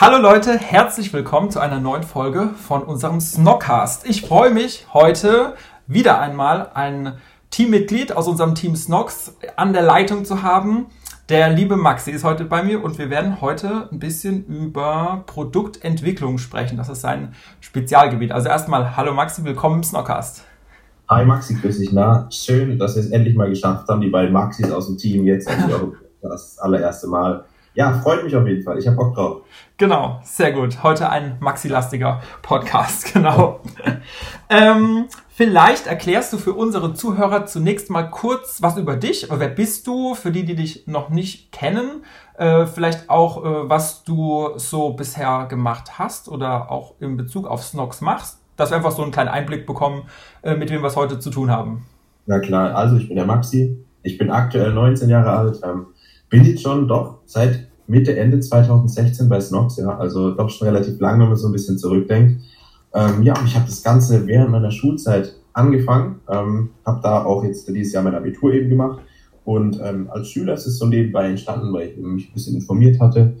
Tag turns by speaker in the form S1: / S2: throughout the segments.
S1: Hallo Leute, herzlich willkommen zu einer neuen Folge von unserem Snockcast. Ich freue mich heute wieder einmal ein Teammitglied aus unserem Team Snox an der Leitung zu haben. Der liebe Maxi ist heute bei mir und wir werden heute ein bisschen über Produktentwicklung sprechen. Das ist sein Spezialgebiit. Also erstmal, hallo Maxi, willkommen im Snockcast.
S2: Hi Maxi, grüß dich. Na, schön, dass wir es endlich mal geschafft haben, die beiden Maxis aus dem Team jetzt das allererste Mal ja, freut mich auf jeden Fall. Ich habe Bock drauf.
S1: Genau, sehr gut. Heute ein Maxi-lastiger Podcast, genau. ähm, vielleicht erklärst du für unsere Zuhörer zunächst mal kurz was über dich. Wer bist du? Für die, die dich noch nicht kennen. Äh, vielleicht auch, äh, was du so bisher gemacht hast oder auch in Bezug auf Snox machst. Dass wir einfach so einen kleinen Einblick bekommen, äh, mit wem wir es heute zu tun haben.
S2: Na klar, also ich bin der Maxi. Ich bin aktuell 19 Jahre alt. Ähm, bin jetzt schon doch seit Mitte, Ende 2016 bei Snox, ja, also doch schon relativ lang, wenn man so ein bisschen zurückdenkt. Ähm, ja, ich habe das Ganze während meiner Schulzeit angefangen, ähm, habe da auch jetzt dieses Jahr mein Abitur eben gemacht und ähm, als Schüler ist es so nebenbei entstanden, weil ich mich ein bisschen informiert hatte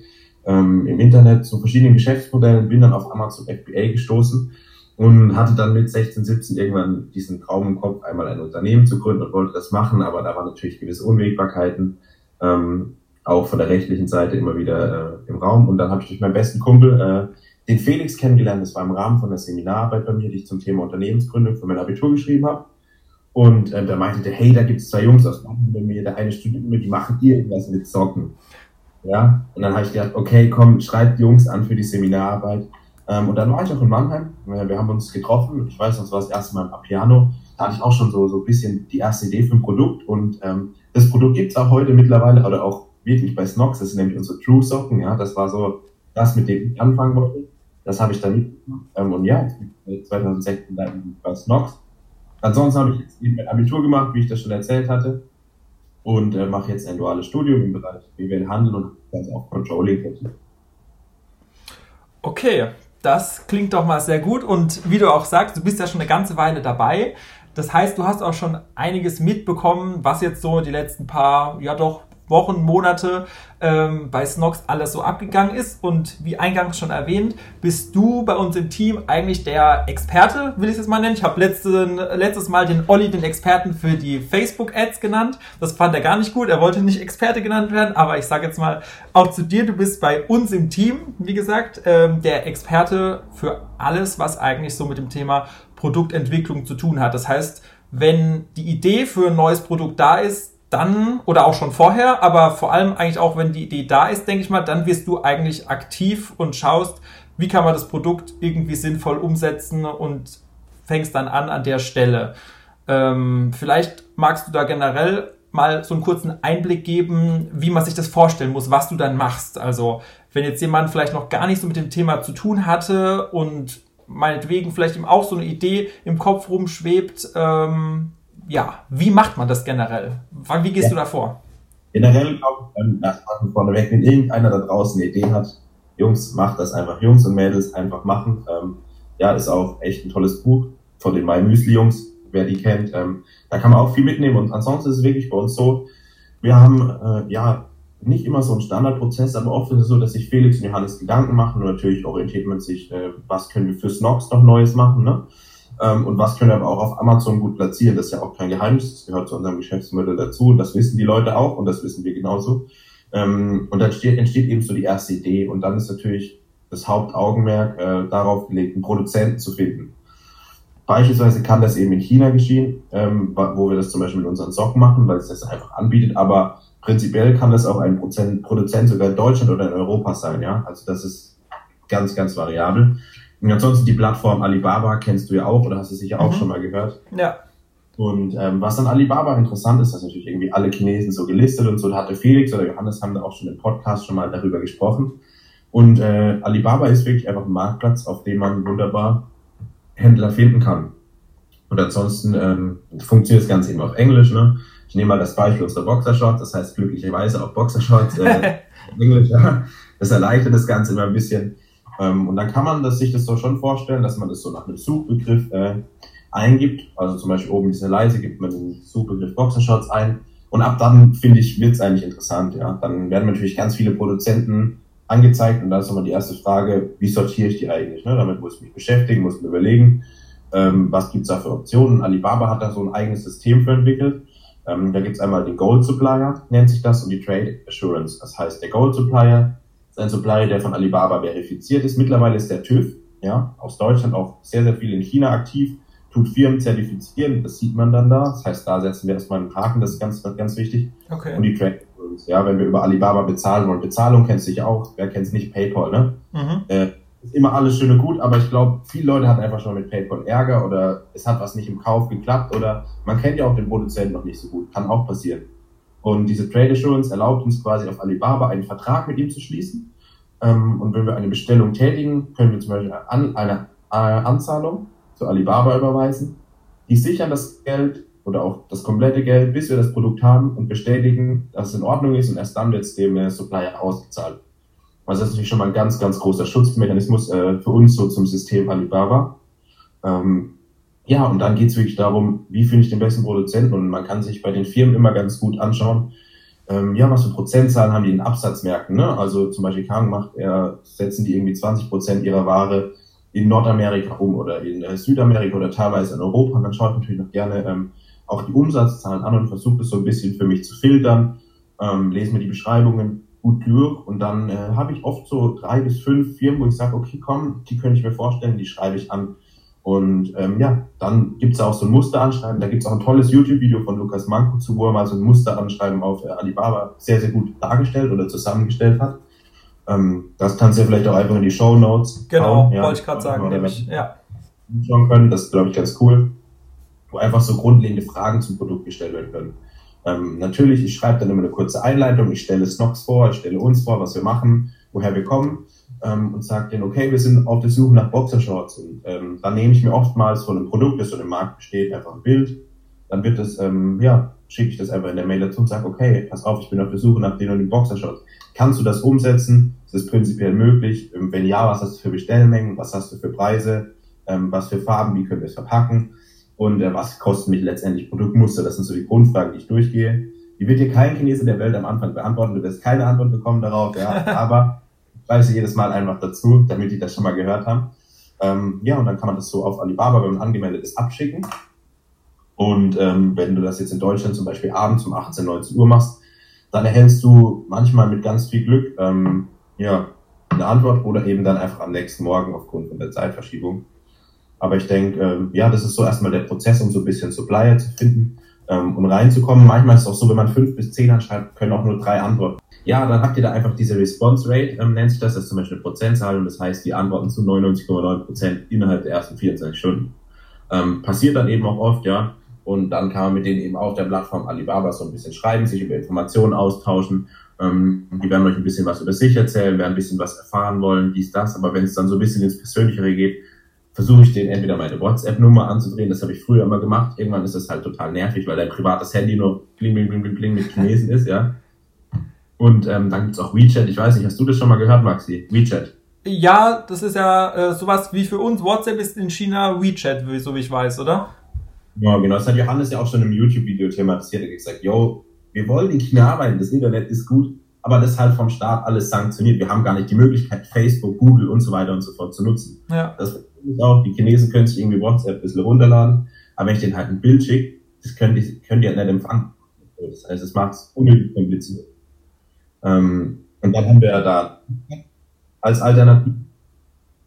S2: ähm, im Internet zu verschiedenen Geschäftsmodellen, bin dann auf Amazon FBA gestoßen und hatte dann mit 16, 17 irgendwann diesen Traum im Kopf, einmal ein Unternehmen zu gründen und wollte das machen, aber da waren natürlich gewisse Unwägbarkeiten. Ähm, auch von der rechtlichen Seite immer wieder äh, im Raum. Und dann habe ich durch meinen besten Kumpel äh, den Felix kennengelernt. Das war im Rahmen von der Seminararbeit bei mir, die ich zum Thema Unternehmensgründung für mein Abitur geschrieben habe. Und äh, da meinte der, hey, da gibt es zwei Jungs aus London bei mir, der eine studiert mit, die machen irgendwas mit Socken. Ja, und dann habe ich gedacht, okay, komm, schreibt Jungs an für die Seminararbeit. Ähm, und dann war ich auch in Mannheim. Wir haben uns getroffen. Ich weiß, das war das erste Mal am Piano. Da hatte ich auch schon so, so ein bisschen die erste Idee für ein Produkt. Und ähm, das Produkt gibt es auch heute mittlerweile, oder auch wirklich bei Snox, das sind nämlich unsere True Socken, ja, das war so das, mit dem ich anfangen wollte. Das habe ich dann. Ähm, und ja, 2016 dann bei Snox. Ansonsten habe ich jetzt eben mein Abitur gemacht, wie ich das schon erzählt hatte. Und äh, mache jetzt ein duales Studium im Bereich BWL Handel und das auch Controlling.
S1: Okay, das klingt doch mal sehr gut. Und wie du auch sagst, du bist ja schon eine ganze Weile dabei. Das heißt, du hast auch schon einiges mitbekommen, was jetzt so die letzten paar, ja doch, Wochen, Monate ähm, bei Snox alles so abgegangen ist. Und wie eingangs schon erwähnt, bist du bei uns im Team eigentlich der Experte, will ich es jetzt mal nennen. Ich habe letztes Mal den Olli, den Experten für die Facebook-Ads genannt. Das fand er gar nicht gut. Er wollte nicht Experte genannt werden, aber ich sage jetzt mal auch zu dir, du bist bei uns im Team, wie gesagt, ähm, der Experte für alles, was eigentlich so mit dem Thema Produktentwicklung zu tun hat. Das heißt, wenn die Idee für ein neues Produkt da ist, dann, oder auch schon vorher, aber vor allem eigentlich auch, wenn die Idee da ist, denke ich mal, dann wirst du eigentlich aktiv und schaust, wie kann man das Produkt irgendwie sinnvoll umsetzen und fängst dann an an der Stelle. Ähm, vielleicht magst du da generell mal so einen kurzen Einblick geben, wie man sich das vorstellen muss, was du dann machst. Also, wenn jetzt jemand vielleicht noch gar nicht so mit dem Thema zu tun hatte und meinetwegen vielleicht ihm auch so eine Idee im Kopf rumschwebt, ähm, ja, wie macht man das generell? Wie gehst ja. du da vor?
S2: Generell glaube ich, ähm, vorneweg, wenn irgendeiner da draußen eine Idee hat, Jungs, macht das einfach. Jungs und Mädels einfach machen. Ähm, ja, ist auch echt ein tolles Buch von den My Müsli Jungs, wer die kennt. Ähm, da kann man auch viel mitnehmen. Und ansonsten ist es wirklich bei uns so, wir haben äh, ja nicht immer so einen Standardprozess, aber oft ist es so, dass sich Felix und Johannes Gedanken machen und natürlich orientiert man sich, äh, was können wir für Snox noch Neues machen. Ne? Ähm, und was können wir aber auch auf Amazon gut platzieren. Das ist ja auch kein Geheimnis, das gehört zu unserem Geschäftsmodell dazu und das wissen die Leute auch und das wissen wir genauso. Ähm, und dann entsteht, entsteht eben so die erste Idee und dann ist natürlich das Hauptaugenmerk äh, darauf gelegt, einen Produzenten zu finden. Beispielsweise kann das eben in China geschehen, ähm, wo wir das zum Beispiel mit unseren Socken machen, weil es das einfach anbietet, aber prinzipiell kann das auch ein Prozent, Produzent sogar in Deutschland oder in Europa sein, ja. Also das ist ganz, ganz variabel. Und ansonsten die Plattform Alibaba kennst du ja auch oder hast du sicher auch mhm. schon mal gehört.
S1: Ja.
S2: Und ähm, was an Alibaba interessant ist, dass natürlich irgendwie alle Chinesen so gelistet und so, da hatte Felix oder Johannes haben da auch schon im Podcast schon mal darüber gesprochen. Und äh, Alibaba ist wirklich einfach ein Marktplatz, auf dem man wunderbar Händler finden kann. Und ansonsten ähm, funktioniert das Ganze eben auf Englisch. Ne? Ich nehme mal das Beispiel unserer Boxershorts, das heißt glücklicherweise auch Boxershorts äh, Englisch. Ja. Das erleichtert das Ganze immer ein bisschen. Ähm, und dann kann man das, sich das so schon vorstellen, dass man das so nach einem Suchbegriff äh, eingibt. Also zum Beispiel oben diese Leise gibt man den Suchbegriff Boxershorts ein. Und ab dann, finde ich, wird es eigentlich interessant. Ja, Dann werden natürlich ganz viele Produzenten angezeigt und da ist immer die erste Frage, wie sortiere ich die eigentlich? Ne? Damit muss ich mich beschäftigen, muss mir überlegen, ähm, was gibt's da für Optionen. Alibaba hat da so ein eigenes System für entwickelt. Ähm, da gibt's einmal den Gold Supplier, nennt sich das, und die Trade Assurance. Das heißt, der Gold Supplier ist ein Supplier, der von Alibaba verifiziert ist. Mittlerweile ist der TÜV, ja, aus Deutschland auch sehr, sehr viel in China aktiv, tut Firmen zertifizieren, das sieht man dann da. Das heißt, da setzen wir erstmal einen Haken, das ist ganz, ganz wichtig. Okay. Und die Trade ja, wenn wir über Alibaba bezahlen wollen. Bezahlung kennst du sicher auch. Wer kennt es nicht? PayPal, ne? Mhm. Äh, immer alles schön und gut, aber ich glaube, viele Leute hatten einfach schon mit PayPal Ärger oder es hat was nicht im Kauf geklappt oder man kennt ja auch den Produzenten noch nicht so gut. Kann auch passieren. Und diese Trade Assurance erlaubt uns quasi auf Alibaba einen Vertrag mit ihm zu schließen. Ähm, und wenn wir eine Bestellung tätigen, können wir zum Beispiel eine Anzahlung zu Alibaba überweisen. Die sichern das Geld oder auch das komplette Geld, bis wir das Produkt haben und bestätigen, dass es in Ordnung ist und erst dann wird es dem Supplier ausgezahlt. Also das ist natürlich schon mal ein ganz, ganz großer Schutzmechanismus äh, für uns so zum System Alibaba. Ähm, ja, und dann geht es wirklich darum, wie finde ich den besten Produzenten und man kann sich bei den Firmen immer ganz gut anschauen, ähm, ja, was für Prozentzahlen haben die in Absatzmärkten. Ne? Also zum Beispiel Kang macht er, setzen die irgendwie 20 Prozent ihrer Ware in Nordamerika um oder in äh, Südamerika oder teilweise in Europa. Und dann schaut natürlich noch gerne, ähm, auch die Umsatzzahlen an und versuche das so ein bisschen für mich zu filtern, ähm, lese mir die Beschreibungen gut durch und dann äh, habe ich oft so drei bis fünf Firmen, wo ich sage, okay, komm, die könnte ich mir vorstellen, die schreibe ich an. Und ähm, ja, dann gibt es auch so ein Musteranschreiben. Da gibt es auch ein tolles YouTube-Video von Lukas Manko zu, wo er mal so ein Musteranschreiben auf äh, Alibaba sehr, sehr gut dargestellt oder zusammengestellt hat. Ähm, das kannst du ja vielleicht auch einfach in die Show Notes.
S1: Genau, ja, wollte ich gerade sagen, nämlich, ja.
S2: Schauen können. Das ist, glaube ich, ganz cool wo einfach so grundlegende Fragen zum Produkt gestellt werden können. Ähm, natürlich, ich schreibe dann immer eine kurze Einleitung, ich stelle Snox vor, ich stelle uns vor, was wir machen, woher wir kommen ähm, und sage denen, okay, wir sind auf der Suche nach Boxershorts und ähm, dann nehme ich mir oftmals von einem Produkt, das so im Markt besteht, einfach ein Bild, dann wird es, ähm, ja, schicke ich das einfach in der Mail dazu und sage, okay, pass auf, ich bin auf der Suche nach den und den Boxershorts. Kannst du das umsetzen? Ist das prinzipiell möglich? Ähm, wenn ja, was hast du für Bestellmengen? Was hast du für Preise? Ähm, was für Farben? Wie können wir es verpacken? Und äh, was kostet mich letztendlich Produktmuster. Das sind so die Grundfragen, die ich durchgehe. Die wird dir kein Chinese der Welt am Anfang beantworten. Du wirst keine Antwort bekommen darauf, ja. Aber ich weiß jedes Mal einfach dazu, damit die das schon mal gehört haben. Ähm, ja, und dann kann man das so auf Alibaba, wenn man angemeldet ist, abschicken. Und ähm, wenn du das jetzt in Deutschland zum Beispiel abends um 18, 19 Uhr machst, dann erhältst du manchmal mit ganz viel Glück ähm, ja, eine Antwort oder eben dann einfach am nächsten Morgen aufgrund von der Zeitverschiebung. Aber ich denke, ähm, ja, das ist so erstmal der Prozess, um so ein bisschen Supplier zu finden ähm, und reinzukommen. Manchmal ist es auch so, wenn man fünf bis zehn anschreibt, können auch nur drei antworten. Ja, dann habt ihr da einfach diese Response Rate, ähm, nennt sich das, das ist zum Beispiel eine Prozentzahl und das heißt, die antworten zu 99,9 Prozent innerhalb der ersten 24 Stunden. Ähm, passiert dann eben auch oft, ja. Und dann kann man mit denen eben auf der Plattform Alibaba so ein bisschen schreiben, sich über Informationen austauschen. Ähm, die werden euch ein bisschen was über sich erzählen, werden ein bisschen was erfahren wollen, dies, das. Aber wenn es dann so ein bisschen ins Persönlichere geht, versuche ich den entweder meine WhatsApp-Nummer anzudrehen, das habe ich früher immer gemacht. Irgendwann ist das halt total nervig, weil dein privates Handy nur bling, bling, bling, bling, bling mit Chinesen ist, ja. Und ähm, dann gibt's auch WeChat. Ich weiß nicht, hast du das schon mal gehört, Maxi? WeChat.
S1: Ja, das ist ja äh, sowas wie für uns. WhatsApp ist in China WeChat, so wie ich weiß, oder?
S2: Ja, genau. Das hat Johannes ja auch schon im YouTube-Video thematisiert. Er hat gesagt, yo, wir wollen in China arbeiten, das Internet ist gut, aber das halt vom Staat alles sanktioniert. Wir haben gar nicht die Möglichkeit, Facebook, Google und so weiter und so fort zu nutzen. Ja. Das auch, die Chinesen können sich irgendwie WhatsApp ein bisschen runterladen, aber wenn ich denen halt ein Bild schicke, das können die, können die halt nicht empfangen. Das heißt, es macht es unnötig kompliziert. Ähm, und dann haben wir ja da als Alternative.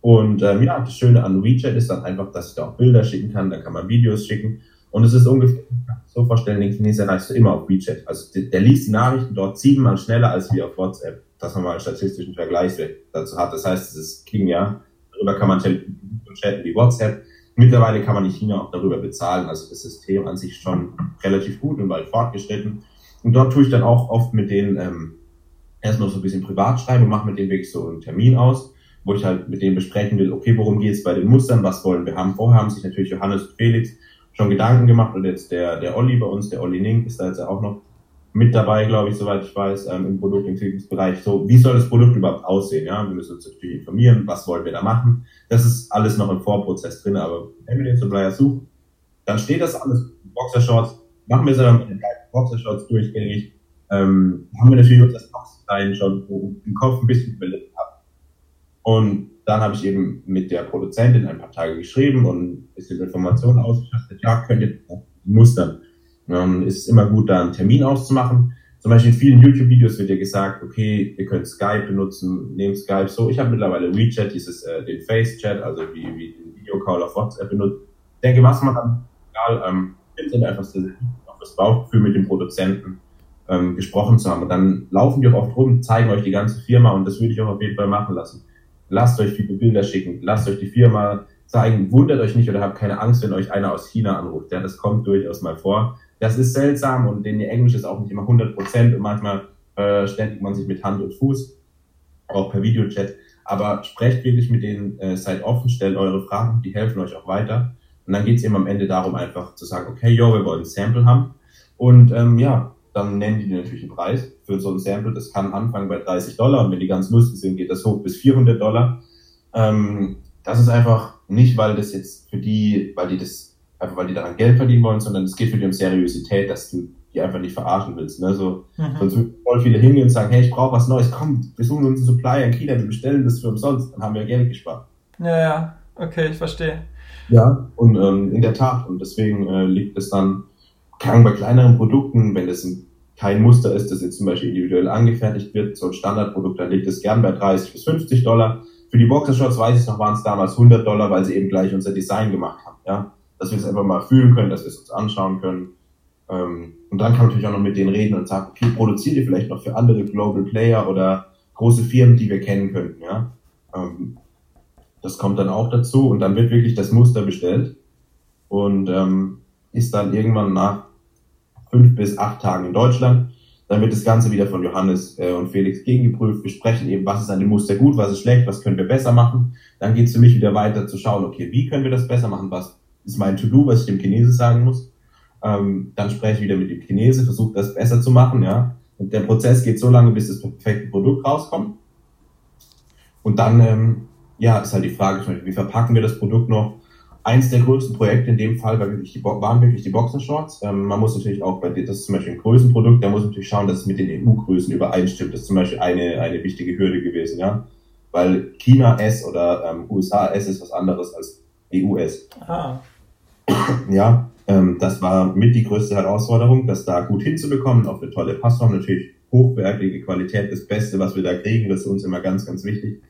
S2: Und ähm, ja, das Schöne an WeChat ist dann einfach, dass ich da auch Bilder schicken kann, dann kann man Videos schicken. Und es ist ungefähr, so vorstellen, den Chinesen erreichst du immer auf WeChat. Also der, der liest die Nachrichten dort siebenmal schneller als wie auf WhatsApp, dass man mal einen statistischen Vergleich dazu hat. Das heißt, es ist King, ja. Darüber kann man chatten wie WhatsApp. Mittlerweile kann man in China auch darüber bezahlen. Also das System an sich schon relativ gut und weit fortgeschritten. Und dort tue ich dann auch oft mit den ähm, erst noch so ein bisschen privat schreibe und mache mit denen wirklich so einen Termin aus, wo ich halt mit denen besprechen will, okay, worum geht es bei den Mustern, was wollen wir haben. Vorher haben sich natürlich Johannes und Felix schon Gedanken gemacht und jetzt der, der Olli bei uns, der Olli Nink, ist da jetzt auch noch mit dabei, glaube ich, soweit ich weiß, ähm, im Produktentwicklungsbereich. So, wie soll das Produkt überhaupt aussehen? Ja, wir müssen uns natürlich informieren, was wollen wir da machen. Das ist alles noch im Vorprozess drin, aber wenn wir den Supplier suchen, dann steht das alles. Boxershorts, machen wir es aber mit den Boxershorts durchgängig. Ähm, haben wir natürlich uns das Boxdesign schon im Kopf ein bisschen überlegt haben. Und dann habe ich eben mit der Produzentin ein paar Tage geschrieben und ein bisschen Informationen ausgeschafft. Ja, könnt ihr mustern ähm, ist immer gut, da einen Termin auszumachen. Zum Beispiel in vielen YouTube-Videos wird ja gesagt, okay, ihr könnt Skype benutzen, nehmt Skype so. Ich habe mittlerweile WeChat, dieses äh, den Face-Chat, also wie, wie den Videocall auf WhatsApp benutzt. Ich denke, was man dann, egal, ähm, findet einfach so, auf das Bauchgefühl mit dem Produzenten ähm, gesprochen zu haben. Und dann laufen die auch oft rum, zeigen euch die ganze Firma und das würde ich auch auf jeden Fall machen lassen. Lasst euch viele Bilder schicken, lasst euch die Firma zeigen, wundert euch nicht oder habt keine Angst, wenn euch einer aus China anruft. Ja, das kommt durchaus mal vor. Das ist seltsam und in Englisch ist auch nicht immer 100 Prozent und manchmal äh, ständigt man sich mit Hand und Fuß, auch per Videochat. Aber sprecht wirklich mit denen, äh, seid offen, stellt eure Fragen, die helfen euch auch weiter. Und dann geht es eben am Ende darum, einfach zu sagen, okay, yo, wir wollen ein Sample haben. Und ähm, ja, dann nennen die dir natürlich einen Preis für so ein Sample. Das kann anfangen bei 30 Dollar und wenn die ganz lustig sind, geht das hoch bis 400 Dollar. Ähm, das ist einfach nicht, weil das jetzt für die, weil die das einfach weil die daran Geld verdienen wollen, sondern es geht für die um Seriosität, dass du die einfach nicht verarschen willst. Ne? So, mhm. Sonst würden voll viele hingehen und sagen, hey, ich brauche was Neues, komm, wir suchen uns einen Supplier in China, wir bestellen das für umsonst, dann haben wir Geld gespart.
S1: Ja, ja, okay, ich verstehe.
S2: Ja, und ähm, in der Tat, und deswegen äh, liegt es dann, kann bei kleineren Produkten, wenn das ein, kein Muster ist, das jetzt zum Beispiel individuell angefertigt wird, so ein Standardprodukt, dann liegt es gern bei 30 bis 50 Dollar. Für die Boxershorts weiß ich noch, waren es damals 100 Dollar, weil sie eben gleich unser Design gemacht haben. Ja? dass wir es einfach mal fühlen können, dass wir es uns anschauen können. Ähm, und dann kann man natürlich auch noch mit denen reden und sagen, okay, produziert ihr vielleicht noch für andere Global Player oder große Firmen, die wir kennen könnten, ja. Ähm, das kommt dann auch dazu und dann wird wirklich das Muster bestellt und ähm, ist dann irgendwann nach fünf bis acht Tagen in Deutschland. Dann wird das Ganze wieder von Johannes äh, und Felix gegengeprüft. Wir sprechen eben, was ist an dem Muster gut, was ist schlecht, was können wir besser machen. Dann geht es für mich wieder weiter zu schauen, okay, wie können wir das besser machen, was ist mein To-Do, was ich dem Chinese sagen muss. Ähm, dann spreche ich wieder mit dem Chinese, versuche das besser zu machen, ja. Und der Prozess geht so lange, bis das perfekte Produkt rauskommt. Und dann, ähm, ja, ist halt die Frage, wie verpacken wir das Produkt noch? Eins der größten Projekte in dem Fall war wirklich die, waren wirklich die Boxershorts. Ähm, man muss natürlich auch bei das ist zum Beispiel ein Größenprodukt, da muss natürlich schauen, dass es mit den EU-Größen übereinstimmt. Das ist zum Beispiel eine, eine wichtige Hürde gewesen, ja. Weil China S oder ähm, USA S ist was anderes als EU S. Ah. Ja, ähm, das war mit die größte Herausforderung, das da gut hinzubekommen, auf eine tolle Passform, natürlich hochwertige Qualität, das Beste, was wir da kriegen, das ist uns immer ganz, ganz wichtig.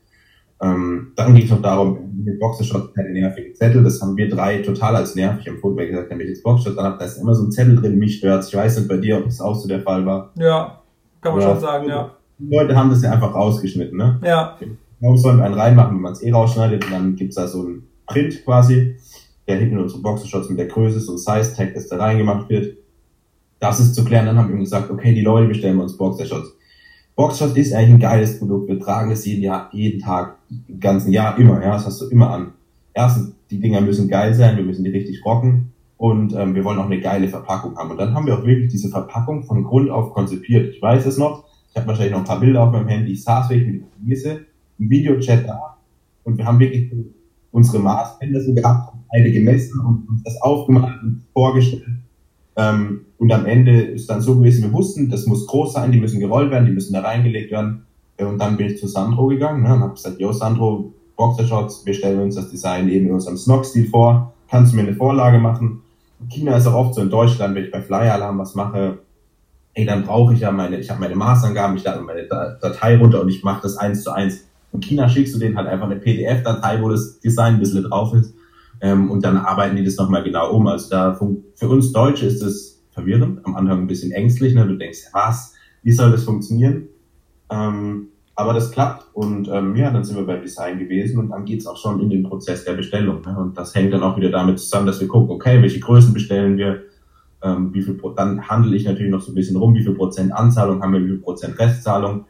S2: Ähm, dann ging es noch darum, mit Boxershot keine nervigen Zettel, das haben wir drei total als nervig empfunden, weil gesagt, wenn ich jetzt Boxershot dann habe, da ist immer so ein Zettel drin, mich stört Ich weiß nicht bei dir, ob das auch so der Fall war.
S1: Ja, kann man ja, schon sagen, ja.
S2: Die Leute haben das ja einfach rausgeschnitten, ne?
S1: Ja.
S2: Warum sollen wir einen reinmachen, wenn man es eh rausschneidet und dann gibt's da so ein Print quasi, der hinten unsere Boxershorts mit der Größe, so ein Size-Tag, das da reingemacht wird. Das ist zu klären. Dann haben wir gesagt, okay, die Leute bestellen wir uns Boxershorts. Boxershorts ist eigentlich ein geiles Produkt. Wir tragen das jeden Jahr, jeden Tag, ganzen Jahr immer, ja, das hast du immer an. Erstens, die Dinger müssen geil sein, wir müssen die richtig rocken und ähm, wir wollen auch eine geile Verpackung haben. Und dann haben wir auch wirklich diese Verpackung von Grund auf konzipiert. Ich weiß es noch, ich habe wahrscheinlich noch ein paar Bilder auf meinem Handy, ich saß wirklich mit Gemüse, im Videochat da und wir haben wirklich unsere Maßbänder so gehabt, beide gemessen und das aufgemacht und vorgestellt. Ähm, und am Ende ist dann so gewesen, wir wussten, das muss groß sein, die müssen gerollt werden, die müssen da reingelegt werden. Äh, und dann bin ich zu Sandro gegangen ne, und habe gesagt, yo Sandro, Boxershorts, wir stellen uns das Design eben in unserem Snog-Stil vor, kannst du mir eine Vorlage machen? China ist auch oft so in Deutschland, wenn ich bei Flyer Alarm was mache, ey, dann brauche ich ja meine, ich habe meine Maßangaben, ich lade meine Datei runter und ich mache das eins zu eins. In China schickst du denen halt einfach eine PDF-Datei, wo das Design ein bisschen drauf ist. Ähm, und dann arbeiten die das nochmal genau um. Also da für uns Deutsche ist das verwirrend, am Anfang ein bisschen ängstlich. Ne? Du denkst, was, wie soll das funktionieren? Ähm, aber das klappt und ähm, ja, dann sind wir beim Design gewesen und dann geht's auch schon in den Prozess der Bestellung. Ne? Und das hängt dann auch wieder damit zusammen, dass wir gucken, okay, welche Größen bestellen wir, ähm, wie viel Pro dann handle ich natürlich noch so ein bisschen rum, wie viel Prozent Anzahlung haben wir, wie viel Prozent Restzahlung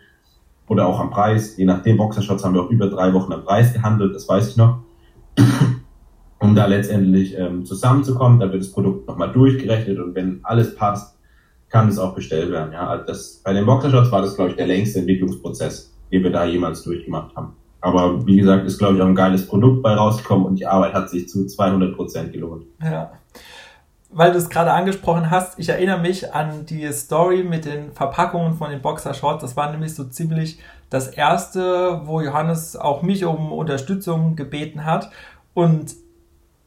S2: oder auch am Preis. Je nachdem, Boxershorts haben wir auch über drei Wochen am Preis gehandelt, das weiß ich noch. um da letztendlich ähm, zusammenzukommen, da wird das Produkt nochmal durchgerechnet und wenn alles passt, kann es auch bestellt werden. Ja, also das, bei den Boxershorts war das, glaube ich, der längste Entwicklungsprozess, den wir da jemals durchgemacht haben. Aber wie gesagt, ist, glaube ich, auch ein geiles Produkt bei rausgekommen und die Arbeit hat sich zu 200 Prozent gelohnt.
S1: Ja weil du es gerade angesprochen hast, ich erinnere mich an die Story mit den Verpackungen von den Boxershorts. Das war nämlich so ziemlich das erste, wo Johannes auch mich um Unterstützung gebeten hat. Und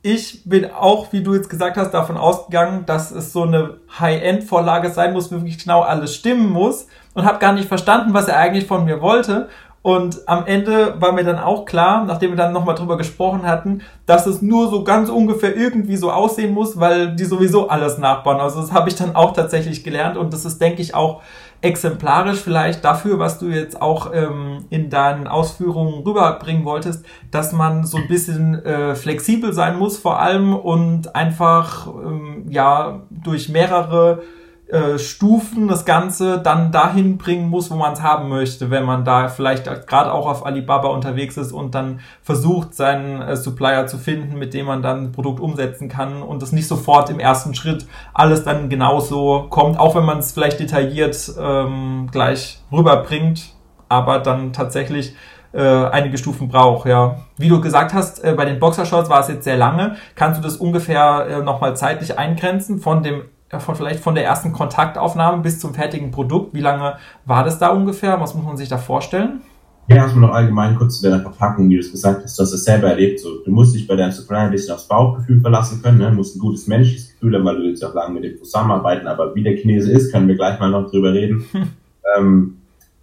S1: ich bin auch, wie du jetzt gesagt hast, davon ausgegangen, dass es so eine High-End-Vorlage sein muss, wo wirklich genau alles stimmen muss und habe gar nicht verstanden, was er eigentlich von mir wollte. Und am Ende war mir dann auch klar, nachdem wir dann nochmal drüber gesprochen hatten, dass es nur so ganz ungefähr irgendwie so aussehen muss, weil die sowieso alles nachbauen. Also das habe ich dann auch tatsächlich gelernt und das ist, denke ich, auch exemplarisch vielleicht dafür, was du jetzt auch ähm, in deinen Ausführungen rüberbringen wolltest, dass man so ein bisschen äh, flexibel sein muss vor allem und einfach ähm, ja durch mehrere äh, Stufen das Ganze dann dahin bringen muss, wo man es haben möchte, wenn man da vielleicht gerade auch auf Alibaba unterwegs ist und dann versucht, seinen äh, Supplier zu finden, mit dem man dann ein Produkt umsetzen kann und es nicht sofort im ersten Schritt alles dann genauso kommt, auch wenn man es vielleicht detailliert ähm, gleich rüberbringt, aber dann tatsächlich äh, einige Stufen braucht, ja. Wie du gesagt hast, äh, bei den Boxershorts war es jetzt sehr lange. Kannst du das ungefähr äh, nochmal zeitlich eingrenzen von dem von vielleicht von der ersten Kontaktaufnahme bis zum fertigen Produkt. Wie lange war das da ungefähr? Was muss man sich da vorstellen?
S2: Ja, erstmal noch allgemein kurz zu deiner Verpackung, wie du es gesagt hast. Du hast es selber erlebt. So, du musst dich bei deinem Supplier ein bisschen aufs Bauchgefühl verlassen können. Ne? Du musst ein gutes menschliches Gefühl haben, weil du willst ja auch lange mit dem zusammenarbeiten. Aber wie der Chinese ist, können wir gleich mal noch drüber reden. ähm,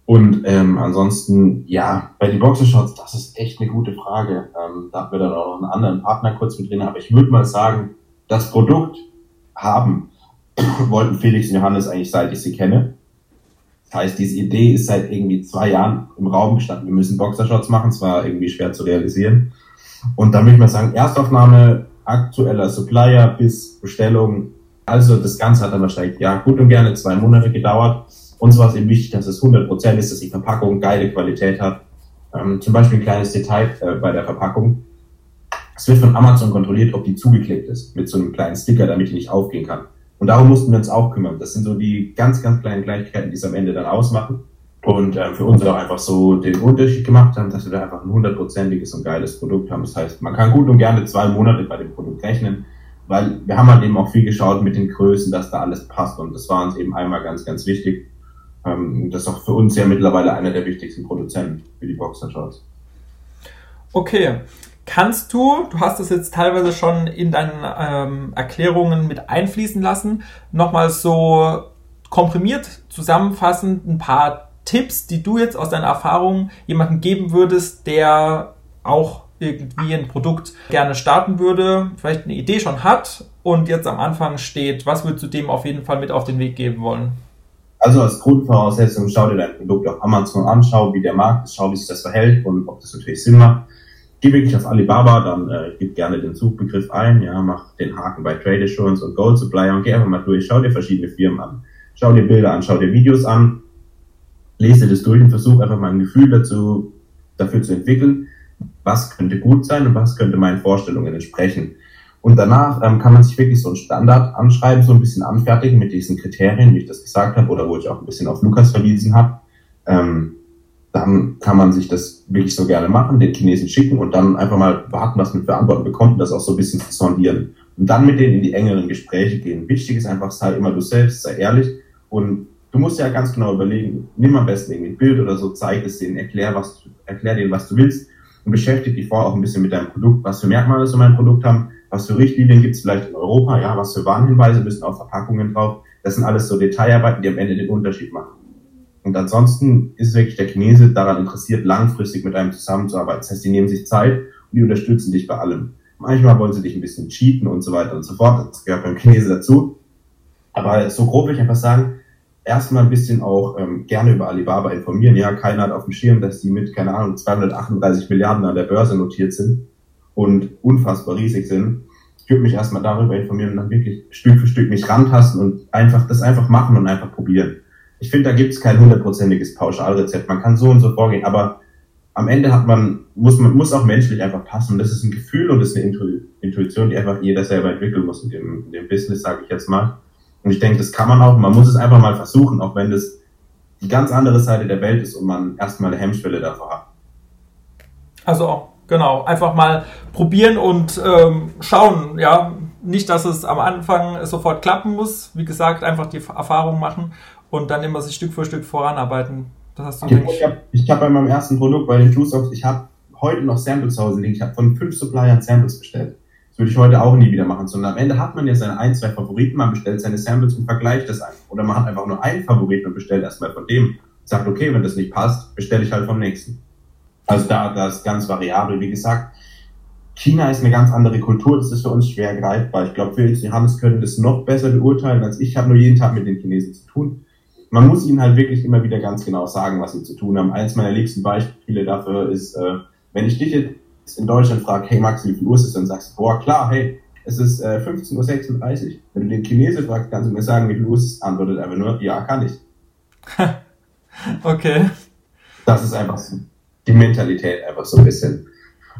S2: und ähm, ansonsten, ja, bei den Boxershots, das ist echt eine gute Frage. Ähm, da haben wir dann auch noch einen anderen Partner kurz mit drin. Aber ich würde mal sagen, das Produkt haben wollten Felix und Johannes eigentlich seit ich sie kenne. Das heißt, diese Idee ist seit irgendwie zwei Jahren im Raum gestanden. Wir müssen Boxershots machen, es war irgendwie schwer zu realisieren. Und dann würde ich mal sagen, Erstaufnahme, aktueller Supplier bis Bestellung. Also das Ganze hat dann wahrscheinlich, ja, gut und gerne zwei Monate gedauert. Uns war es eben wichtig, dass es 100% ist, dass die Verpackung geile Qualität hat. Ähm, zum Beispiel ein kleines Detail äh, bei der Verpackung. Es wird von Amazon kontrolliert, ob die zugeklebt ist, mit so einem kleinen Sticker, damit die nicht aufgehen kann. Und darum mussten wir uns auch kümmern. Das sind so die ganz, ganz kleinen Gleichheiten, die es am Ende dann ausmachen. Und äh, für uns auch einfach so den Unterschied gemacht haben, dass wir da einfach ein hundertprozentiges und geiles Produkt haben. Das heißt, man kann gut und gerne zwei Monate bei dem Produkt rechnen, weil wir haben halt eben auch viel geschaut mit den Größen, dass da alles passt. Und das war uns eben einmal ganz, ganz wichtig. Ähm, das ist auch für uns ja mittlerweile einer der wichtigsten Produzenten für die Boxershorts.
S1: Okay, Kannst du, du hast es jetzt teilweise schon in deinen ähm, Erklärungen mit einfließen lassen, nochmal so komprimiert zusammenfassend ein paar Tipps, die du jetzt aus deiner Erfahrung jemandem geben würdest, der auch irgendwie ein Produkt gerne starten würde, vielleicht eine Idee schon hat und jetzt am Anfang steht. Was würdest du dem auf jeden Fall mit auf den Weg geben wollen?
S2: Also als Grundvoraussetzung schau dir dein Produkt auf Amazon an, schau, wie der Markt ist, schau, wie sich das verhält und ob das natürlich Sinn macht geh wirklich auf Alibaba, dann äh, gib gerne den Suchbegriff ein, ja, mach den Haken bei Trade Assurance und Gold Supplier und geh einfach mal durch, schau dir verschiedene Firmen an, schau dir Bilder an, schau dir Videos an, lese das durch und versuch einfach mal ein Gefühl dazu, dafür zu entwickeln, was könnte gut sein und was könnte meinen Vorstellungen entsprechen. Und danach ähm, kann man sich wirklich so ein Standard anschreiben, so ein bisschen anfertigen mit diesen Kriterien, wie ich das gesagt habe, oder wo ich auch ein bisschen auf Lukas verwiesen habe. Ähm, dann kann man sich das wirklich so gerne machen, den Chinesen schicken und dann einfach mal warten, was man für Antworten bekommt und das auch so ein bisschen sondieren. Und dann mit denen in die engeren Gespräche gehen. Wichtig ist einfach, sei immer du selbst, sei ehrlich und du musst ja ganz genau überlegen, nimm am besten irgendwie ein Bild oder so, zeig es denen, erklär, was, erklär denen, was du willst und beschäftige dich vorher auch ein bisschen mit deinem Produkt, was für Merkmale so mein Produkt haben, was für Richtlinien gibt es vielleicht in Europa, ja, was für Warnhinweise müssen auf Verpackungen drauf. Das sind alles so Detailarbeiten, die am Ende den Unterschied machen. Und ansonsten ist wirklich der Chinese daran interessiert, langfristig mit einem zusammenzuarbeiten. Das heißt, die nehmen sich Zeit und die unterstützen dich bei allem. Manchmal wollen sie dich ein bisschen cheaten und so weiter und so fort. Das gehört beim Chinese dazu. Aber so grob will ich einfach sagen, erstmal ein bisschen auch ähm, gerne über Alibaba informieren. Ja, keiner hat auf dem Schirm, dass die mit, keine Ahnung, 238 Milliarden an der Börse notiert sind und unfassbar riesig sind. Ich würde mich erstmal darüber informieren und dann wirklich Stück für Stück mich rantasten und einfach das einfach machen und einfach probieren ich finde, da gibt es kein hundertprozentiges Pauschalrezept. Man kann so und so vorgehen, aber am Ende hat man, muss man, muss auch menschlich einfach passen. Und das ist ein Gefühl und das ist eine Intuition, die einfach jeder selber entwickeln muss in dem, in dem Business, sage ich jetzt mal. Und ich denke, das kann man auch. Man muss es einfach mal versuchen, auch wenn das die ganz andere Seite der Welt ist und man erstmal eine Hemmschwelle davor hat.
S1: Also genau, einfach mal probieren und ähm, schauen, ja, nicht, dass es am Anfang sofort klappen muss. Wie gesagt, einfach die Erfahrung machen und dann immer sich Stück für Stück voranarbeiten.
S2: Das hast du okay, ich habe hab bei meinem ersten Produkt, bei den Juice ich habe heute noch Samples zu Hause liegen. Ich habe von fünf Suppliern Samples bestellt. Das würde ich heute auch nie wieder machen, sondern am Ende hat man ja seine ein, zwei Favoriten, man bestellt seine Samples und vergleicht das einfach. Oder man hat einfach nur einen Favoriten und bestellt erstmal von dem. Sagt, okay, wenn das nicht passt, bestelle ich halt vom nächsten. Also da, das ist ganz variabel. Wie gesagt, China ist eine ganz andere Kultur, das ist für uns schwer greifbar. Ich glaube, und Johannes können das noch besser beurteilen als ich. Ich habe nur jeden Tag mit den Chinesen zu tun. Man muss ihnen halt wirklich immer wieder ganz genau sagen, was sie zu tun haben. Eins meiner liebsten Beispiele dafür ist, äh, wenn ich dich jetzt in Deutschland frage, hey Max, wie viel Uhr ist es? Dann sagst du, boah, klar, hey, es ist äh, 15.36 Uhr. Wenn du den Chinesen fragst, kannst du mir sagen, wie viel Uhr ist es? Antwortet einfach nur, ja, kann ich.
S1: okay.
S2: Das ist einfach die Mentalität einfach so ein bisschen.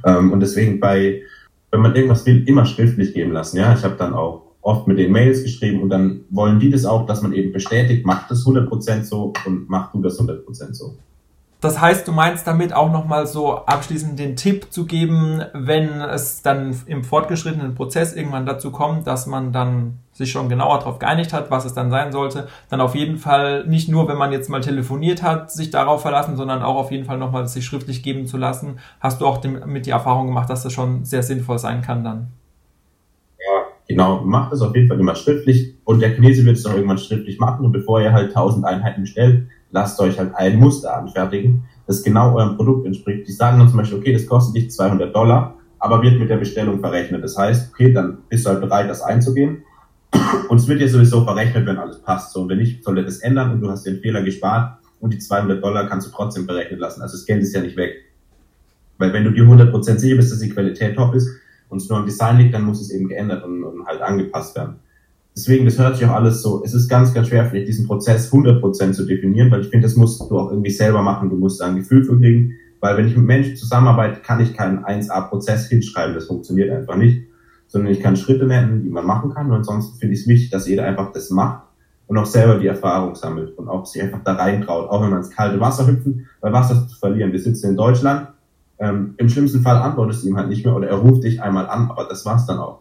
S2: Ähm, und deswegen bei, wenn man irgendwas will, immer schriftlich geben lassen. Ja, ich habe dann auch oft mit den Mails geschrieben und dann wollen die das auch, dass man eben bestätigt, macht das 100% so und mach du das 100% so.
S1: Das heißt, du meinst damit auch nochmal so abschließend den Tipp zu geben, wenn es dann im fortgeschrittenen Prozess irgendwann dazu kommt, dass man dann sich schon genauer darauf geeinigt hat, was es dann sein sollte, dann auf jeden Fall nicht nur, wenn man jetzt mal telefoniert hat, sich darauf verlassen, sondern auch auf jeden Fall nochmal sich schriftlich geben zu lassen. Hast du auch mit die Erfahrung gemacht, dass das schon sehr sinnvoll sein kann dann?
S2: Genau. Macht es auf jeden Fall immer schriftlich und der Chinese wird es auch irgendwann schriftlich machen und bevor ihr halt 1000 Einheiten bestellt, lasst euch halt ein Muster anfertigen, das genau eurem Produkt entspricht. Die sagen dann zum Beispiel, okay, das kostet dich 200 Dollar, aber wird mit der Bestellung verrechnet. Das heißt, okay, dann bist du halt bereit, das einzugehen. Und es wird dir sowieso verrechnet, wenn alles passt. So, und wenn nicht, soll er das ändern und du hast den Fehler gespart und die 200 Dollar kannst du trotzdem berechnet lassen. Also das Geld ist ja nicht weg. Weil wenn du dir 100% sicher bist, dass die Qualität top ist und es nur am Design liegt, dann muss es eben geändert und, und halt angepasst werden. Deswegen, das hört sich auch alles so, es ist ganz, ganz schwer, vielleicht diesen Prozess 100% zu definieren, weil ich finde, das musst du auch irgendwie selber machen, du musst da ein Gefühl für kriegen, weil wenn ich mit Menschen zusammenarbeite, kann ich keinen 1A-Prozess hinschreiben, das funktioniert einfach nicht, sondern ich kann Schritte nennen, die man machen kann und ansonsten finde ich es wichtig, dass jeder einfach das macht und auch selber die Erfahrung sammelt und auch sich einfach da reintraut, auch wenn man ins kalte Wasser hüpfen, weil Wasser zu verlieren. Wir sitzen in Deutschland, ähm, im schlimmsten Fall antwortest du ihm halt nicht mehr oder er ruft dich einmal an, aber das war's dann auch.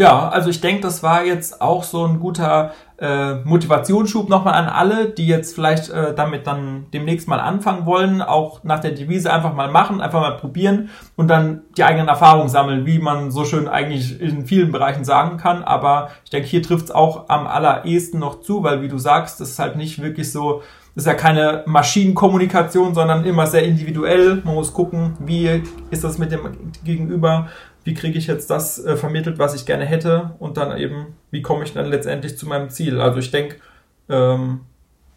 S1: Ja, also ich denke, das war jetzt auch so ein guter äh, Motivationsschub nochmal an alle, die jetzt vielleicht äh, damit dann demnächst mal anfangen wollen, auch nach der Devise einfach mal machen, einfach mal probieren und dann die eigenen Erfahrungen sammeln, wie man so schön eigentlich in vielen Bereichen sagen kann. Aber ich denke, hier trifft es auch am allerersten noch zu, weil wie du sagst, das ist halt nicht wirklich so, ist ja keine Maschinenkommunikation, sondern immer sehr individuell. Man muss gucken, wie ist das mit dem Gegenüber, wie kriege ich jetzt das äh, vermittelt, was ich gerne hätte und dann eben, wie komme ich dann letztendlich zu meinem Ziel. Also ich denke, ähm,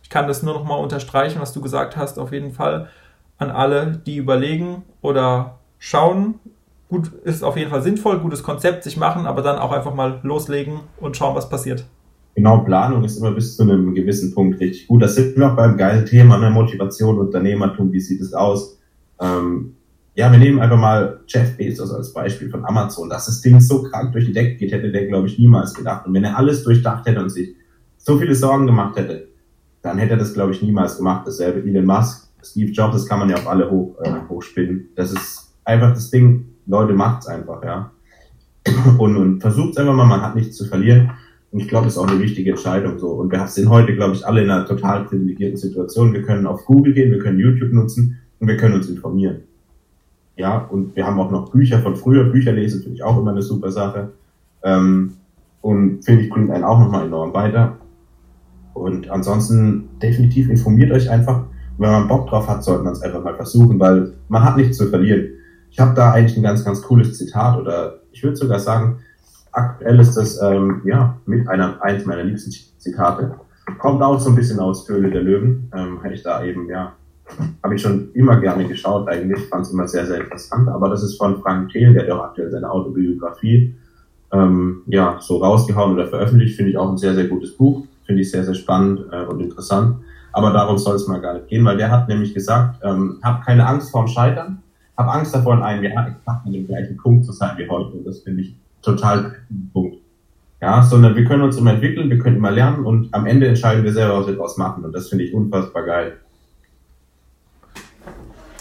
S1: ich kann das nur noch mal unterstreichen, was du gesagt hast, auf jeden Fall an alle, die überlegen oder schauen. Gut, ist auf jeden Fall sinnvoll, gutes Konzept sich machen, aber dann auch einfach mal loslegen und schauen, was passiert.
S2: Genau, Planung ist immer bis zu einem gewissen Punkt richtig gut. Das sind wir auch beim geilen Thema, ne? Motivation, Unternehmertum, wie sieht es aus? Ähm, ja, wir nehmen einfach mal Jeff Bezos als Beispiel von Amazon. Dass das Ding so krank durch die Decke geht, hätte der, glaube ich, niemals gedacht. Und wenn er alles durchdacht hätte und sich so viele Sorgen gemacht hätte, dann hätte er das, glaube ich, niemals gemacht. Dasselbe Elon Musk, Steve Jobs, das kann man ja auf alle hoch, äh, hochspinnen. Das ist einfach das Ding, Leute, macht's einfach, ja. Und, und versucht's einfach mal, man hat nichts zu verlieren. Und ich glaube, das ist auch eine wichtige Entscheidung so. Und wir sind heute, glaube ich, alle in einer total privilegierten Situation. Wir können auf Google gehen, wir können YouTube nutzen und wir können uns informieren. Ja, und wir haben auch noch Bücher von früher. Bücher lesen finde ich auch immer eine super Sache. Ähm, und finde ich, bringt einen auch nochmal enorm weiter. Und ansonsten definitiv informiert euch einfach. Wenn man Bock drauf hat, sollte man es einfach mal versuchen, weil man hat nichts zu verlieren. Ich habe da eigentlich ein ganz, ganz cooles Zitat oder ich würde sogar sagen, aktuell ist das ähm, ja mit einer eins meiner liebsten Zitate. Kommt auch so ein bisschen aus Höhle der Löwen, ähm, weil ich da eben ja habe ich schon immer gerne geschaut eigentlich, fand es immer sehr, sehr interessant. Aber das ist von Frank Thelen, der hat auch aktuell seine Autobiografie ähm, ja, so rausgehauen oder veröffentlicht, finde ich auch ein sehr, sehr gutes Buch. finde ich sehr, sehr spannend äh, und interessant. Aber darum soll es mal gar nicht gehen, weil der hat nämlich gesagt, ähm, hab keine Angst vorm Scheitern, hab Angst davor, in einem Jahr exakt an dem gleichen Punkt zu sein wie heute. Und das finde ich total Punkt. Ja, sondern wir können uns immer entwickeln, wir können immer lernen und am Ende entscheiden wir selber, was wir daraus machen. Und das finde ich unfassbar geil.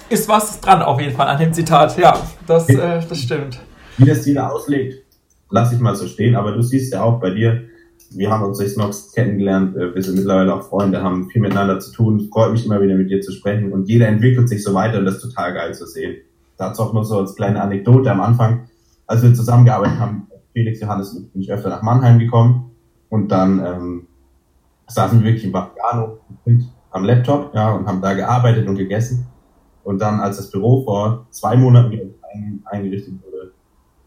S1: Ist was dran auf jeden Fall an dem Zitat, ja, das, äh, das stimmt.
S2: Wie das jeder auslegt, lasse ich mal so stehen, aber du siehst ja auch bei dir, wir haben uns durch Snox kennengelernt, äh, wir sind mittlerweile auch Freunde, haben viel miteinander zu tun, freut mich immer wieder mit dir zu sprechen und jeder entwickelt sich so weiter und das ist total geil zu sehen. Dazu auch nur so als kleine Anekdote am Anfang, als wir zusammengearbeitet haben, Felix, Johannes und bin ich öfter nach Mannheim gekommen und dann ähm, saßen wir wirklich im Vaticano am Laptop ja, und haben da gearbeitet und gegessen. Und dann, als das Büro vor zwei Monaten eingerichtet wurde,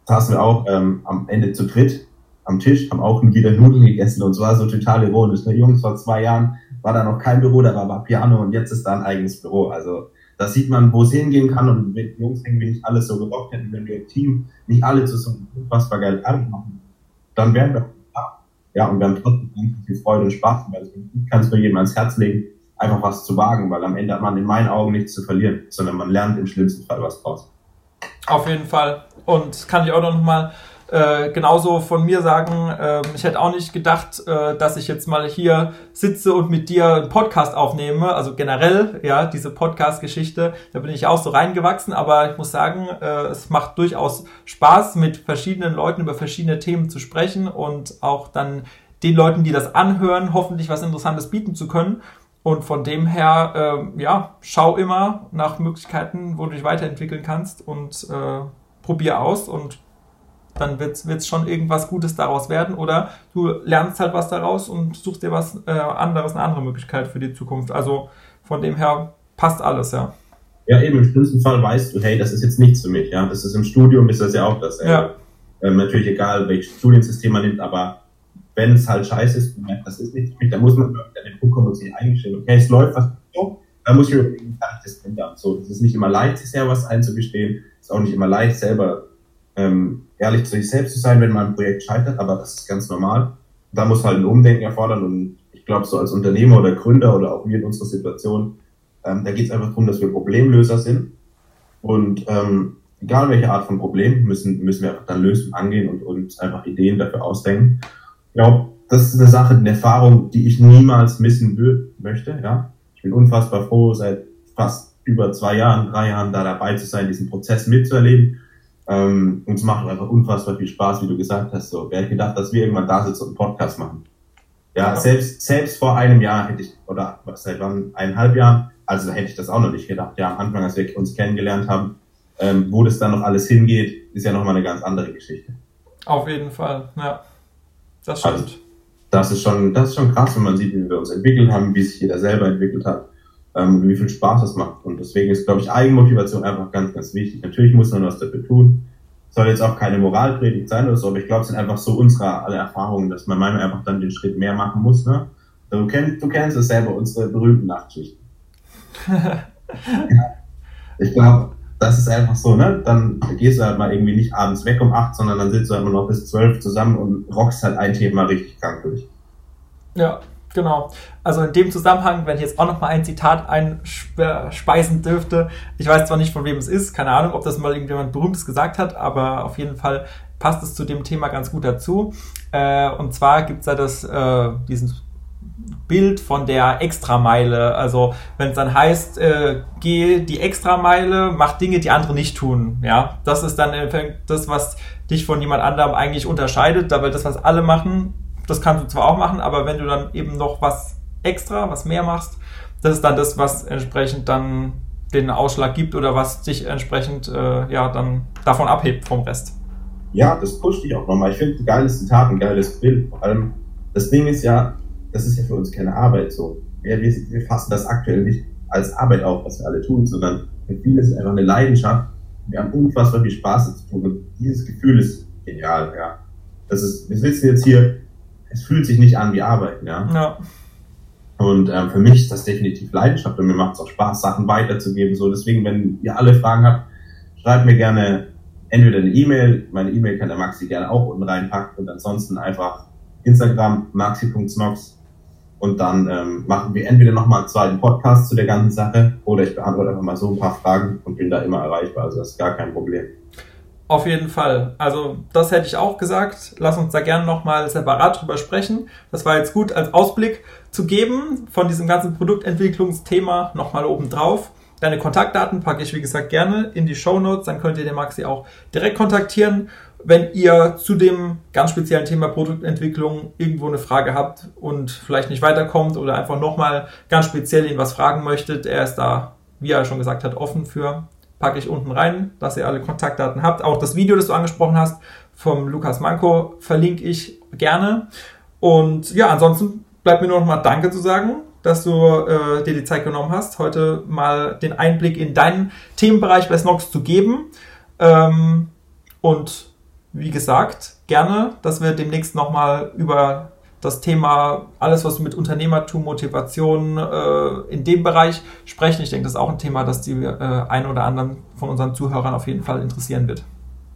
S2: saßen wir auch ähm, am Ende zu dritt am Tisch, haben auch wieder Nudeln gegessen und es war so total ironisch. Ne? Jungs, vor zwei Jahren war da noch kein Büro, da war, war Piano und jetzt ist da ein eigenes Büro. Also da sieht man, wo es hingehen kann und mit Jungs irgendwie nicht alles so gerockt hätten, wenn wir im Team nicht alle zusammen unfassbar geil machen, dann wären wir da. Ja, und wir haben trotzdem viel Freude und Spaß, weil ich kann es nur jedem ans Herz legen, einfach was zu wagen, weil am Ende hat man in meinen Augen nichts zu verlieren, sondern man lernt im schlimmsten Fall was draus.
S1: Auf jeden Fall. Und kann ich auch noch mal äh, genauso von mir sagen, äh, ich hätte auch nicht gedacht, äh, dass ich jetzt mal hier sitze und mit dir einen Podcast aufnehme. Also generell, ja, diese Podcast-Geschichte, da bin ich auch so reingewachsen, aber ich muss sagen, äh, es macht durchaus Spaß, mit verschiedenen Leuten über verschiedene Themen zu sprechen und auch dann den Leuten, die das anhören, hoffentlich was Interessantes bieten zu können. Und von dem her, äh, ja, schau immer nach Möglichkeiten, wo du dich weiterentwickeln kannst und äh, probier aus und dann wird es schon irgendwas Gutes daraus werden oder du lernst halt was daraus und suchst dir was äh, anderes, eine andere Möglichkeit für die Zukunft. Also von dem her passt alles, ja.
S2: Ja, eben, im schlimmsten Fall weißt du, hey, das ist jetzt nichts für mich, ja. Das ist im Studium, ist das ja auch das. Ja. Ähm, natürlich egal, welches Studiensystem man nimmt, aber wenn es halt scheiße ist, das ist nichts für mich, dann muss man an den Punkt kommen und sich eingestehen, okay, es läuft was so, dann muss ich überlegen, kann ich das ändern. So, das ist nicht immer leicht, sich selber was einzugestehen, ist auch nicht immer leicht, selber ähm, ehrlich zu sich selbst zu sein, wenn man ein Projekt scheitert, aber das ist ganz normal. Da muss halt ein Umdenken erfordern und ich glaube, so als Unternehmer oder Gründer oder auch wir in unserer Situation, ähm, da geht es einfach darum, dass wir Problemlöser sind und ähm, egal welche Art von Problem, müssen, müssen wir einfach dann lösen, angehen und uns einfach Ideen dafür ausdenken. Ich glaube, das ist eine Sache, eine Erfahrung, die ich niemals missen möchte. Ja, Ich bin unfassbar froh, seit fast über zwei Jahren, drei Jahren da dabei zu sein, diesen Prozess mitzuerleben ähm, und es macht einfach unfassbar viel Spaß, wie du gesagt hast. So, wer hätte gedacht, dass wir irgendwann da sitzen und einen Podcast machen? Ja, ja, selbst, selbst vor einem Jahr hätte ich, oder seit wann, eineinhalb Jahren, also hätte ich das auch noch nicht gedacht. Ja, am Anfang, als wir uns kennengelernt haben, ähm, wo das dann noch alles hingeht, ist ja nochmal eine ganz andere Geschichte.
S1: Auf jeden Fall, ja. Das
S2: stimmt. Also, das ist schon, das ist schon krass, wenn man sieht, wie wir uns entwickelt haben, wie sich jeder selber entwickelt hat ähm, wie viel Spaß es macht. Und deswegen ist, glaube ich, Eigenmotivation einfach ganz, ganz wichtig. Natürlich muss man was dafür tun. Soll jetzt auch keine Moralpredigt sein oder so, aber ich glaube, es sind einfach so unsere alle Erfahrungen, dass man manchmal einfach dann den Schritt mehr machen muss. Ne? Du, kennst, du kennst es selber, unsere berühmten Nachtschichten. ich glaube, das ist einfach so, ne? Dann gehst du halt mal irgendwie nicht abends weg um acht, sondern dann sitzt du halt immer noch bis zwölf zusammen und rockst halt ein Thema richtig krank durch.
S1: Ja, Genau. Also in dem Zusammenhang, wenn ich jetzt auch noch mal ein Zitat einspeisen dürfte, ich weiß zwar nicht, von wem es ist, keine Ahnung, ob das mal irgendjemand Berühmtes gesagt hat, aber auf jeden Fall passt es zu dem Thema ganz gut dazu. Äh, und zwar gibt es da das, äh, diesen Bild von der Extrameile. Also wenn es dann heißt, äh, geh die Extrameile, mach Dinge, die andere nicht tun. Ja, das ist dann das, was dich von jemand anderem eigentlich unterscheidet, weil das, was alle machen, das kannst du zwar auch machen, aber wenn du dann eben noch was extra, was mehr machst, das ist dann das, was entsprechend dann den Ausschlag gibt oder was dich entsprechend äh, ja dann davon abhebt vom Rest.
S2: Ja, das pusht dich auch nochmal. Ich finde ein geiles Zitat, ein geiles Bild. Vor allem, das Ding ist ja, das ist ja für uns keine Arbeit so. Ja, wir, wir fassen das aktuell nicht als Arbeit auf, was wir alle tun, sondern für viele ist es einfach eine Leidenschaft. Wir haben unfassbar viel Spaß zu tun und dieses Gefühl ist genial, ja. Das ist, wir sitzen jetzt hier es fühlt sich nicht an wie Arbeiten, ja. ja. Und ähm, für mich ist das definitiv Leidenschaft und mir macht es auch Spaß, Sachen weiterzugeben. So, deswegen, wenn ihr alle Fragen habt, schreibt mir gerne entweder eine E-Mail, meine E-Mail kann der Maxi gerne auch unten reinpacken und ansonsten einfach Instagram maxi.snox Und dann ähm, machen wir entweder nochmal einen zweiten Podcast zu der ganzen Sache oder ich beantworte einfach mal so ein paar Fragen und bin da immer erreichbar. Also das ist gar kein Problem.
S1: Auf jeden Fall. Also das hätte ich auch gesagt. Lass uns da gerne nochmal separat drüber sprechen. Das war jetzt gut als Ausblick zu geben von diesem ganzen Produktentwicklungsthema nochmal oben drauf. Deine Kontaktdaten packe ich, wie gesagt, gerne in die Show Notes. Dann könnt ihr den Maxi auch direkt kontaktieren. Wenn ihr zu dem ganz speziellen Thema Produktentwicklung irgendwo eine Frage habt und vielleicht nicht weiterkommt oder einfach nochmal ganz speziell ihn was fragen möchtet, er ist da, wie er schon gesagt hat, offen für. Packe ich unten rein, dass ihr alle Kontaktdaten habt. Auch das Video, das du angesprochen hast, vom Lukas Manko, verlinke ich gerne. Und ja, ansonsten bleibt mir nur noch mal Danke zu sagen dass du äh, dir die Zeit genommen hast, heute mal den Einblick in deinen Themenbereich bei Snox zu geben. Ähm, und wie gesagt, gerne, dass wir demnächst nochmal über das Thema, alles was mit Unternehmertum, Motivation äh, in dem Bereich sprechen. Ich denke, das ist auch ein Thema, das die äh, ein oder anderen von unseren Zuhörern auf jeden Fall interessieren wird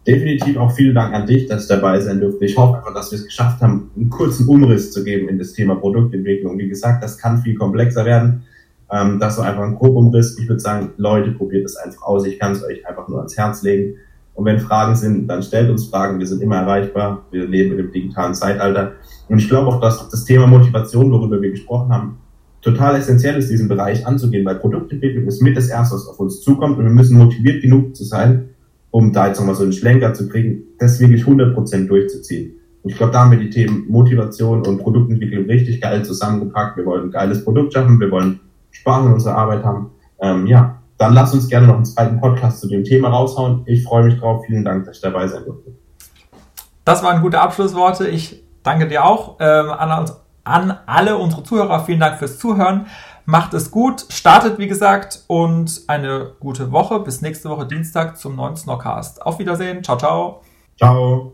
S2: definitiv auch vielen Dank an dich, dass ich dabei sein durfte. Ich hoffe einfach, dass wir es geschafft haben, einen kurzen Umriss zu geben in das Thema Produktentwicklung. Wie gesagt, das kann viel komplexer werden. Ähm, das ist einfach ein Grobumriss. Ich würde sagen, Leute, probiert es einfach aus. Ich kann es euch einfach nur ans Herz legen. Und wenn Fragen sind, dann stellt uns Fragen. Wir sind immer erreichbar. Wir leben in dem digitalen Zeitalter. Und ich glaube auch, dass das Thema Motivation, worüber wir gesprochen haben, total essentiell ist, diesen Bereich anzugehen, weil Produktentwicklung ist mit das Erste, was auf uns zukommt. Und wir müssen motiviert genug zu sein, um da jetzt nochmal so einen Schlenker zu kriegen, das wirklich 100% durchzuziehen. Und ich glaube, da haben wir die Themen Motivation und Produktentwicklung richtig geil zusammengepackt. Wir wollen ein geiles Produkt schaffen, wir wollen Spaß in unserer Arbeit haben. Ähm, ja, dann lass uns gerne noch einen zweiten Podcast zu dem Thema raushauen. Ich freue mich drauf. Vielen Dank, dass ich dabei sein durfte.
S1: Das waren gute Abschlussworte. Ich danke dir auch. Ähm, an, an alle unsere Zuhörer, vielen Dank fürs Zuhören. Macht es gut, startet wie gesagt und eine gute Woche. Bis nächste Woche Dienstag zum neuen Snockcast. Auf Wiedersehen. Ciao, ciao.
S2: Ciao.